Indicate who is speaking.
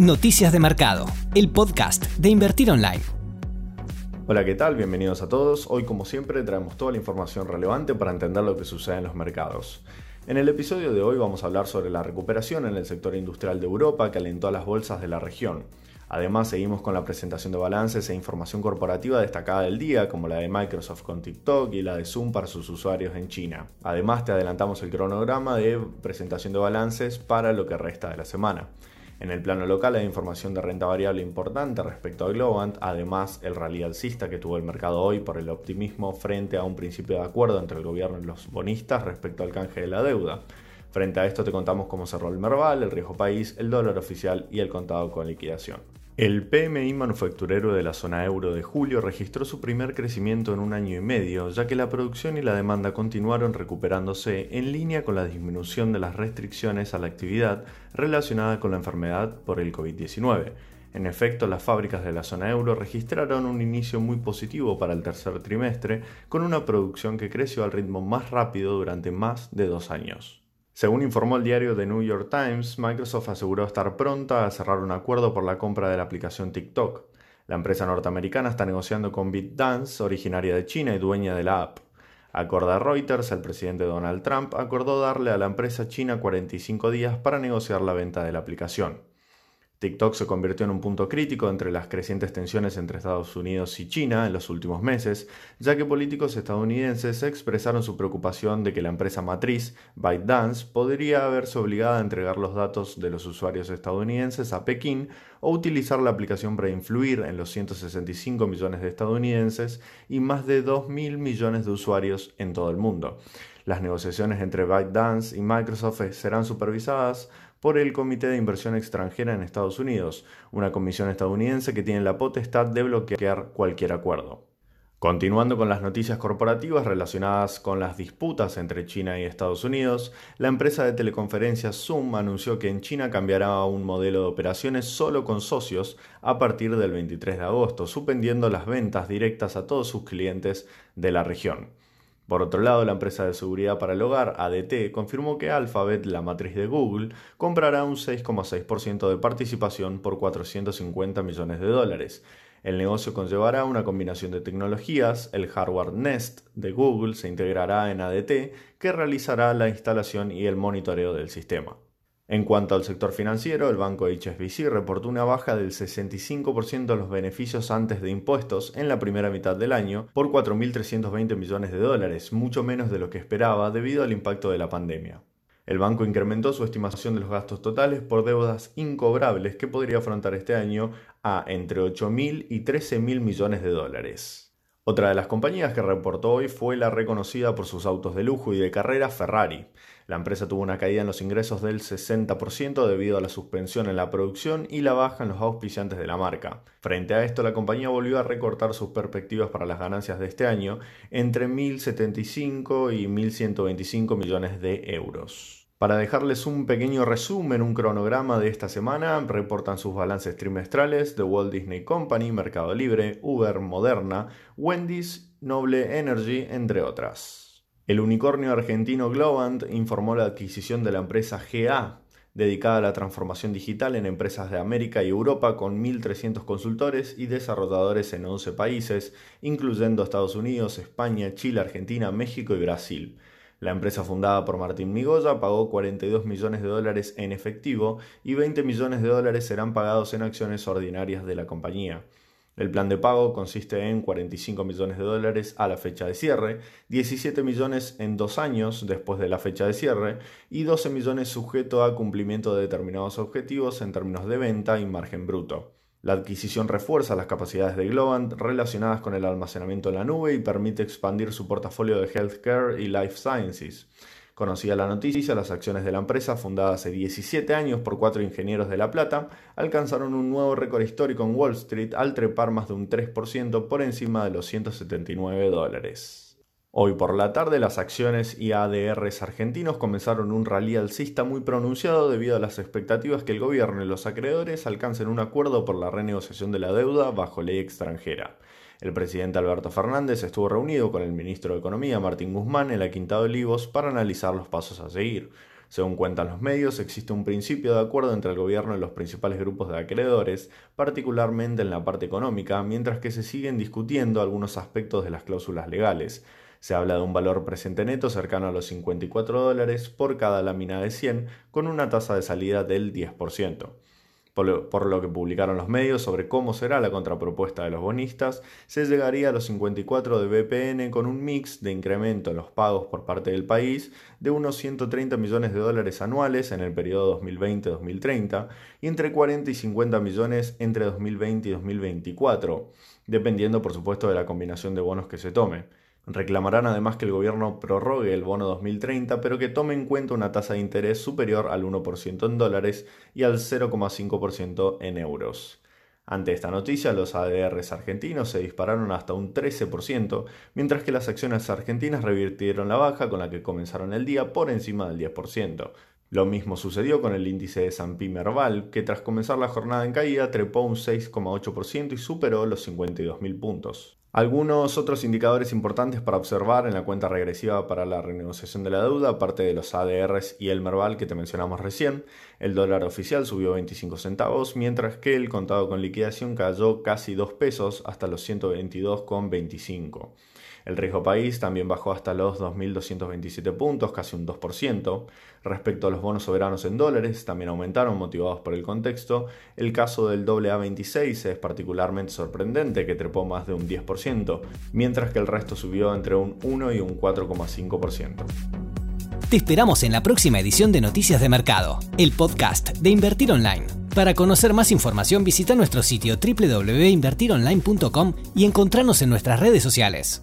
Speaker 1: Noticias de Mercado, el podcast de Invertir Online.
Speaker 2: Hola, ¿qué tal? Bienvenidos a todos. Hoy, como siempre, traemos toda la información relevante para entender lo que sucede en los mercados. En el episodio de hoy vamos a hablar sobre la recuperación en el sector industrial de Europa que alentó a las bolsas de la región. Además, seguimos con la presentación de balances e información corporativa destacada del día, como la de Microsoft con TikTok y la de Zoom para sus usuarios en China. Además, te adelantamos el cronograma de presentación de balances para lo que resta de la semana. En el plano local hay información de renta variable importante respecto a Globant, además el rally alcista que tuvo el mercado hoy por el optimismo frente a un principio de acuerdo entre el gobierno y los bonistas respecto al canje de la deuda. Frente a esto te contamos cómo cerró el Merval, el riesgo país, el dólar oficial y el contado con liquidación. El PMI manufacturero de la zona euro de julio registró su primer crecimiento en un año y medio, ya que la producción y la demanda continuaron recuperándose en línea con la disminución de las restricciones a la actividad relacionada con la enfermedad por el COVID-19. En efecto, las fábricas de la zona euro registraron un inicio muy positivo para el tercer trimestre, con una producción que creció al ritmo más rápido durante más de dos años. Según informó el diario The New York Times, Microsoft aseguró estar pronta a cerrar un acuerdo por la compra de la aplicación TikTok. La empresa norteamericana está negociando con BitDance, originaria de China y dueña de la app. Acorde a Reuters, el presidente Donald Trump acordó darle a la empresa china 45 días para negociar la venta de la aplicación. TikTok se convirtió en un punto crítico entre las crecientes tensiones entre Estados Unidos y China en los últimos meses, ya que políticos estadounidenses expresaron su preocupación de que la empresa matriz, ByteDance, podría verse obligada a entregar los datos de los usuarios estadounidenses a Pekín o utilizar la aplicación para influir en los 165 millones de estadounidenses y más de 2.000 millones de usuarios en todo el mundo. Las negociaciones entre ByteDance y Microsoft serán supervisadas por el Comité de Inversión Extranjera en Estados Unidos, una comisión estadounidense que tiene la potestad de bloquear cualquier acuerdo. Continuando con las noticias corporativas relacionadas con las disputas entre China y Estados Unidos, la empresa de teleconferencias Zoom anunció que en China cambiará a un modelo de operaciones solo con socios a partir del 23 de agosto, suspendiendo las ventas directas a todos sus clientes de la región. Por otro lado, la empresa de seguridad para el hogar, ADT, confirmó que Alphabet, la matriz de Google, comprará un 6,6% de participación por 450 millones de dólares. El negocio conllevará una combinación de tecnologías, el hardware Nest de Google se integrará en ADT, que realizará la instalación y el monitoreo del sistema. En cuanto al sector financiero, el banco HSBC reportó una baja del 65% de los beneficios antes de impuestos en la primera mitad del año por 4.320 millones de dólares, mucho menos de lo que esperaba debido al impacto de la pandemia. El banco incrementó su estimación de los gastos totales por deudas incobrables que podría afrontar este año a entre 8.000 y 13.000 millones de dólares. Otra de las compañías que reportó hoy fue la reconocida por sus autos de lujo y de carrera Ferrari. La empresa tuvo una caída en los ingresos del 60% debido a la suspensión en la producción y la baja en los auspiciantes de la marca. Frente a esto, la compañía volvió a recortar sus perspectivas para las ganancias de este año entre 1.075 y 1.125 millones de euros. Para dejarles un pequeño resumen, un cronograma de esta semana, reportan sus balances trimestrales de Walt Disney Company, Mercado Libre, Uber, Moderna, Wendy's, Noble Energy, entre otras. El unicornio argentino Globant informó la adquisición de la empresa GA, dedicada a la transformación digital en empresas de América y Europa con 1.300 consultores y desarrolladores en 11 países, incluyendo Estados Unidos, España, Chile, Argentina, México y Brasil. La empresa fundada por Martín Migoya pagó 42 millones de dólares en efectivo y 20 millones de dólares serán pagados en acciones ordinarias de la compañía. El plan de pago consiste en 45 millones de dólares a la fecha de cierre, 17 millones en dos años después de la fecha de cierre y 12 millones sujeto a cumplimiento de determinados objetivos en términos de venta y margen bruto. La adquisición refuerza las capacidades de Globant relacionadas con el almacenamiento en la nube y permite expandir su portafolio de healthcare y life sciences. Conocida la noticia, las acciones de la empresa, fundada hace 17 años por cuatro ingenieros de La Plata, alcanzaron un nuevo récord histórico en Wall Street al trepar más de un 3% por encima de los 179 dólares. Hoy por la tarde las acciones y ADRs argentinos comenzaron un rally alcista muy pronunciado debido a las expectativas que el gobierno y los acreedores alcancen un acuerdo por la renegociación de la deuda bajo ley extranjera. El presidente Alberto Fernández estuvo reunido con el ministro de Economía Martín Guzmán en la Quinta de Olivos para analizar los pasos a seguir. Según cuentan los medios, existe un principio de acuerdo entre el gobierno y los principales grupos de acreedores, particularmente en la parte económica, mientras que se siguen discutiendo algunos aspectos de las cláusulas legales. Se habla de un valor presente neto cercano a los 54 dólares por cada lámina de 100, con una tasa de salida del 10% por lo, que publicaron los medios sobre cómo será la contrapropuesta de los bonistas, se llegaría a los 54 de BPN con un mix de incremento en los pagos por parte del país de unos 130 millones de dólares anuales en el periodo 2020-2030 y entre 40 y 50 millones entre 2020 y 2024, dependiendo por supuesto de la combinación de bonos que se tome. Reclamarán además que el gobierno prorrogue el bono 2030, pero que tome en cuenta una tasa de interés superior al 1% en dólares y al 0,5% en euros. Ante esta noticia, los ADRs argentinos se dispararon hasta un 13%, mientras que las acciones argentinas revirtieron la baja con la que comenzaron el día por encima del 10%. Lo mismo sucedió con el índice de San Merval, que tras comenzar la jornada en caída trepó un 6,8% y superó los 52.000 puntos. Algunos otros indicadores importantes para observar en la cuenta regresiva para la renegociación de la deuda, aparte de los ADRs y el Merval que te mencionamos recién, el dólar oficial subió 25 centavos, mientras que el contado con liquidación cayó casi 2 pesos hasta los 122,25. El riesgo país también bajó hasta los 2.227 puntos, casi un 2%. Respecto a los bonos soberanos en dólares, también aumentaron motivados por el contexto. El caso del AA26 es particularmente sorprendente, que trepó más de un 10%, mientras que el resto subió entre un 1 y un 4,5%.
Speaker 1: Te esperamos en la próxima edición de Noticias de Mercado, el podcast de Invertir Online. Para conocer más información visita nuestro sitio www.invertironline.com y encontrarnos en nuestras redes sociales.